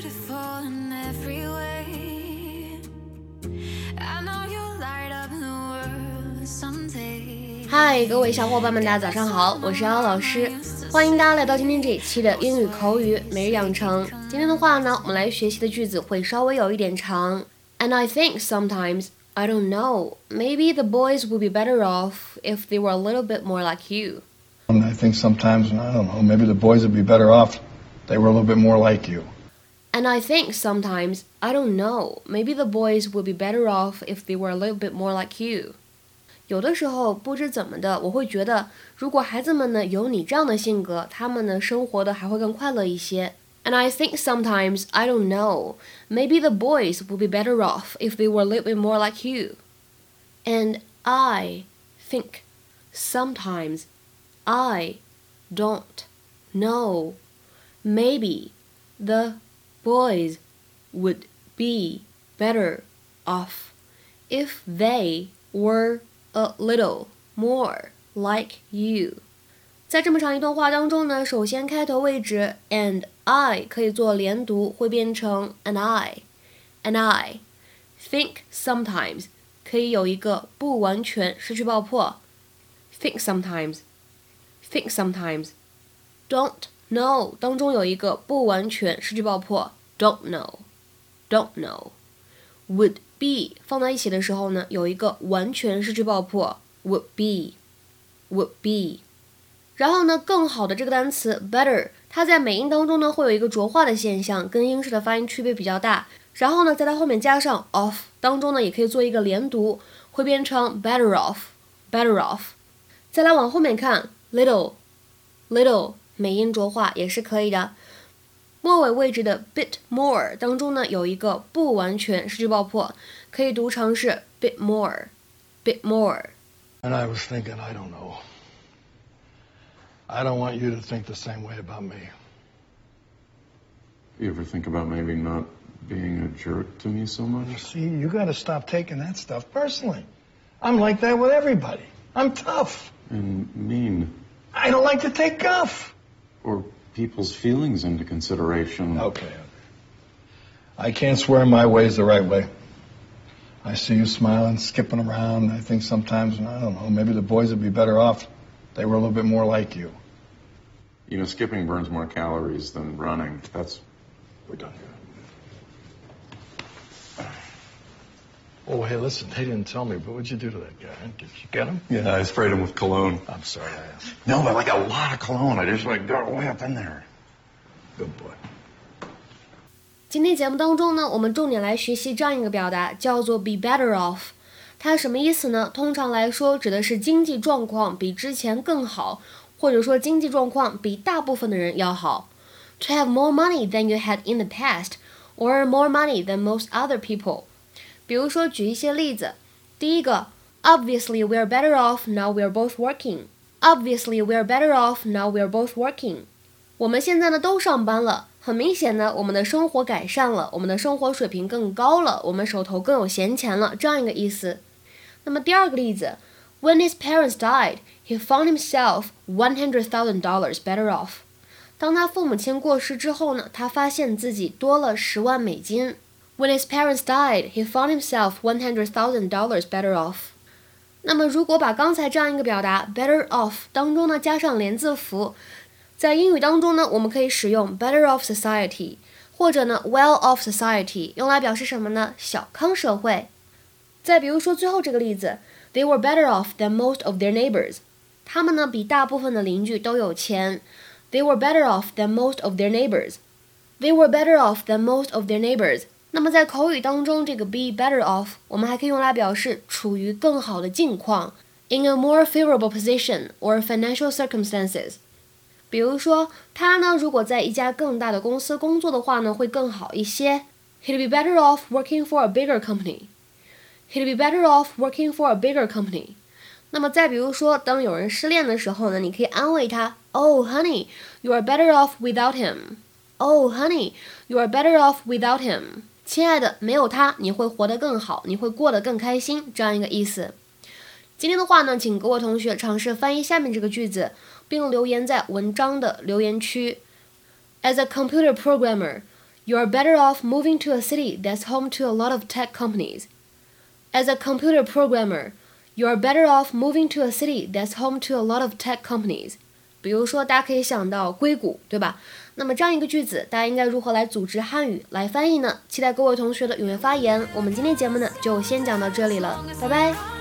beautiful in every way. I know you'll light up the world someday. 嗨，各位小伙伴们，大家早上好，我是姚老师，欢迎大家来到今天这一期的英语口语每日养成。今天的话呢，我们来学习的句子会稍微有一点长。And I think sometimes I don't know. Maybe the boys would be better off if they were a little bit more like you. And I think sometimes, I don't know, maybe the boys would be better off if they were a little bit more like you. And I think sometimes I don't know. Maybe the boys would be better off if they were a little bit more like you. 有的时候不知怎么的，我会觉得，如果孩子们呢有你这样的性格，他们呢生活的还会更快乐一些。And I think sometimes, I don't know, maybe the boys would be better off if they were a little bit more like you. And I think sometimes, I don't know, maybe the boys would be better off if they were a little more like you. 在这么长一段话当中呢，首先开头位置 and I 可以做连读，会变成 and I and I think sometimes 可以有一个不完全失去爆破，think sometimes think sometimes don't No，当中有一个不完全失去爆破，don't know don't know would be 放在一起的时候呢，有一个完全失去爆破，would be would be。然后呢，更好的这个单词 better，它在美音当中呢会有一个浊化的现象，跟英式的发音区别比较大。然后呢，在它后面加上 off，当中呢也可以做一个连读，会变成 better off，better off。再来往后面看 little，little 美音浊化也是可以的。末尾位置的 bit more 当中呢有一个不完全失去爆破，可以读成是 bit more，bit more。 And I was thinking, I don't know. I don't want you to think the same way about me. You ever think about maybe not being a jerk to me so much? See, you got to stop taking that stuff personally. I'm like that with everybody. I'm tough. And mean. I don't like to take guff. Or people's feelings into consideration. Okay. I can't swear my way's the right way. I see you smiling, skipping around. I think sometimes, I don't know, maybe the boys would be better off they were a little bit more like you. You know, skipping burns more calories than running. That's. We're done here. Oh, hey, listen, they didn't tell me, but what'd you do to that guy? Did you get him? Yeah, I sprayed him with cologne. I'm sorry I asked. No, but like a lot of cologne. I just like got way up in there. Good boy. 今天节目当中呢，我们重点来学习这样一个表达，叫做 be better off。它什么意思呢？通常来说，指的是经济状况比之前更好，或者说经济状况比大部分的人要好。To have more money than you had in the past, or more money than most other people。 比如说，举一些例子。第一个，Obviously we're better off now we're both working. Obviously we're better off now we're both working. 我们现在呢都上班了，很明显呢，我们的生活改善了，我们的生活水平更高了，我们手头更有闲钱了，这样一个意思。那么第二个例子，When his parents died, he found himself one hundred thousand dollars better off. 当他父母亲过世之后呢，他发现自己多了十万美金。When his parents died, he found himself one hundred thousand dollars better off. 那么如果把刚才这样一个表达 better off 当中呢加上连字符，在英语当中呢，我们可以使用 better off society，或者呢 well off society，用来表示什么呢？小康社会。再比如说最后这个例子，They were better off than most of their neighbors。他们呢比大部分的邻居都有钱。They were better off than most of their neighbors. They were better off than most of their neighbors. 那么在口语当中，这个 be better off 我们还可以用来表示处于更好的境况，in a more favorable position or financial circumstances。比如说，他呢如果在一家更大的公司工作的话呢，会更好一些。He'd be better off working for a bigger company. He'd be better off working for a bigger company. 那么再比如说，当有人失恋的时候呢，你可以安慰他，Oh, honey, you are better off without him. Oh, honey, you are better off without him. 亲爱的，没有他，你会活得更好，你会过得更开心，这样一个意思。今天的话呢，请各位同学尝试翻译下面这个句子，并留言在文章的留言区。As a computer programmer, You're better off moving to a city that's home to a lot of tech companies. As a computer programmer, you're better off moving to a city that's home to a lot of tech companies. 比如说，大家可以想到硅谷，对吧？那么这样一个句子，大家应该如何来组织汉语来翻译呢？期待各位同学的踊跃发言。我们今天节目呢，就先讲到这里了，拜拜。